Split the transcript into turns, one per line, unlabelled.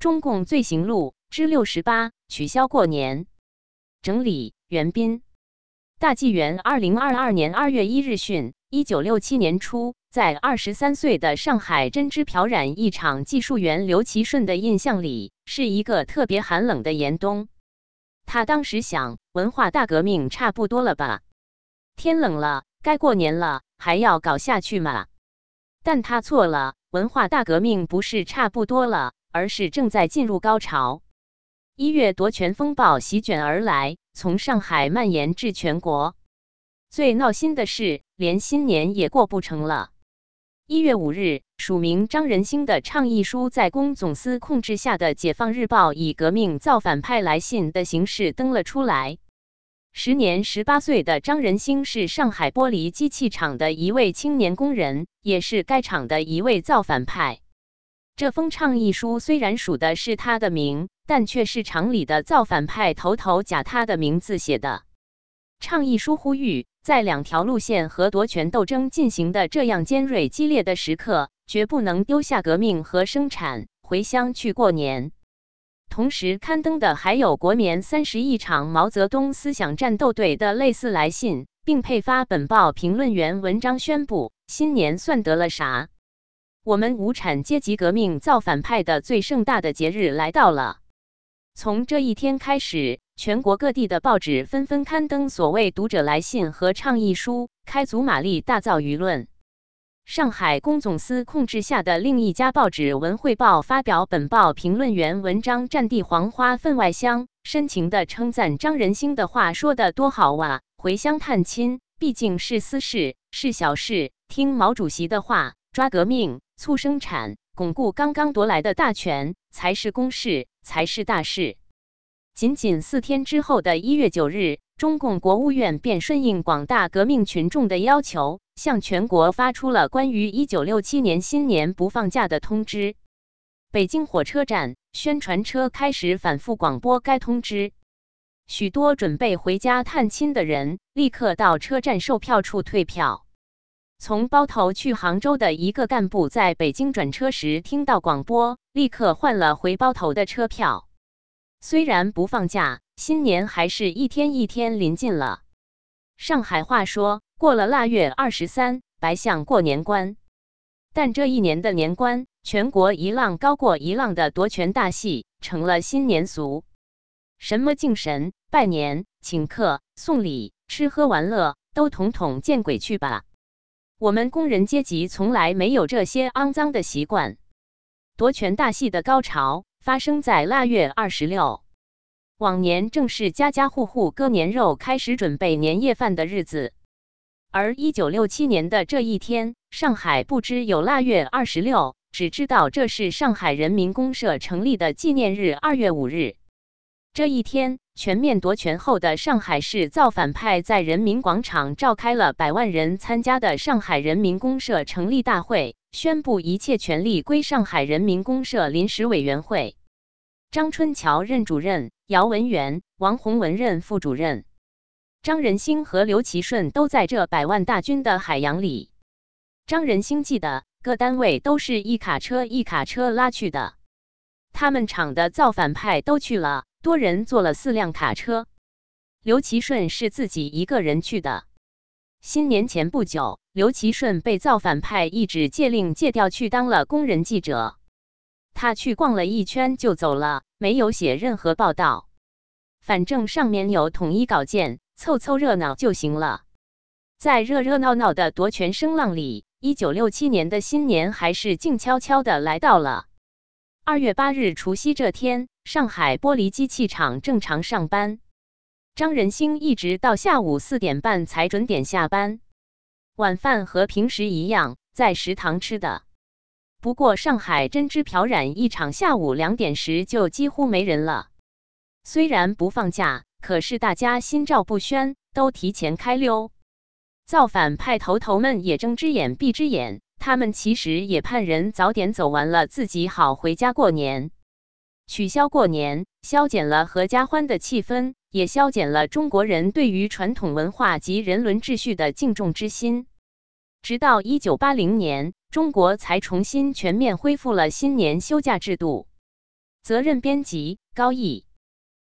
中共罪行录之六十八：取消过年。整理：袁斌。大纪元二零二二年二月一日讯：一九六七年初，在二十三岁的上海针织漂染一厂技术员刘其顺的印象里，是一个特别寒冷的严冬。他当时想，文化大革命差不多了吧？天冷了，该过年了，还要搞下去吗？但他错了，文化大革命不是差不多了。而是正在进入高潮。一月夺权风暴席卷而来，从上海蔓延至全国。最闹心的是，连新年也过不成了。一月五日，署名张仁兴的倡议书在公总司控制下的《解放日报》以“革命造反派来信”的形式登了出来。时年十八岁的张仁兴是上海玻璃机器厂的一位青年工人，也是该厂的一位造反派。这封倡议书虽然署的是他的名，但却是厂里的造反派头头假他的名字写的。倡议书呼吁，在两条路线和夺权斗争进行的这样尖锐激烈的时刻，绝不能丢下革命和生产，回乡去过年。同时刊登的还有“国棉三十一场毛泽东思想战斗队”的类似来信，并配发本报评论员文章，宣布新年算得了啥？我们无产阶级革命造反派的最盛大的节日来到了。从这一天开始，全国各地的报纸纷纷刊登所谓读者来信和倡议书，开足马力大造舆论。上海公总司控制下的另一家报纸《文汇报》发表本报评论员文章《战地黄花分外香》，深情地称赞张仁兴的话说得多好哇！回乡探亲毕竟是私事，是小事，听毛主席的话，抓革命。促生产、巩固刚刚夺来的大权，才是公事，才是大事。仅仅四天之后的一月九日，中共国务院便顺应广大革命群众的要求，向全国发出了关于一九六七年新年不放假的通知。北京火车站宣传车开始反复广播该通知，许多准备回家探亲的人立刻到车站售票处退票。从包头去杭州的一个干部在北京转车时听到广播，立刻换了回包头的车票。虽然不放假，新年还是一天一天临近了。上海话说过了腊月二十三，白象过年关。但这一年的年关，全国一浪高过一浪的夺权大戏成了新年俗，什么敬神、拜年、请客、送礼、吃喝玩乐，都统统见鬼去吧！我们工人阶级从来没有这些肮脏的习惯。夺权大戏的高潮发生在腊月二十六，往年正是家家户户割年肉、开始准备年夜饭的日子。而一九六七年的这一天，上海不知有腊月二十六，只知道这是上海人民公社成立的纪念日——二月五日。这一天。全面夺权后的上海市造反派在人民广场召开了百万人参加的上海人民公社成立大会，宣布一切权力归上海人民公社临时委员会。张春桥任主任，姚文元、王洪文任副主任。张仁兴和刘其顺都在这百万大军的海洋里。张仁兴记得，各单位都是一卡车一卡车拉去的，他们厂的造反派都去了。多人坐了四辆卡车，刘其顺是自己一个人去的。新年前不久，刘其顺被造反派一纸戒令戒掉，去当了工人记者。他去逛了一圈就走了，没有写任何报道。反正上面有统一稿件，凑凑热闹就行了。在热热闹闹的夺权声浪里，一九六七年的新年还是静悄悄的来到了。二月八日除夕这天。上海玻璃机器厂正常上班，张仁兴一直到下午四点半才准点下班。晚饭和平时一样，在食堂吃的。不过上海针织漂染一厂下午两点时就几乎没人了。虽然不放假，可是大家心照不宣，都提前开溜。造反派头头们也睁只眼闭只眼，他们其实也盼人早点走完了，自己好回家过年。取消过年，消减了合家欢的气氛，也消减了中国人对于传统文化及人伦秩序的敬重之心。直到一九八零年，中国才重新全面恢复了新年休假制度。责任编辑高毅。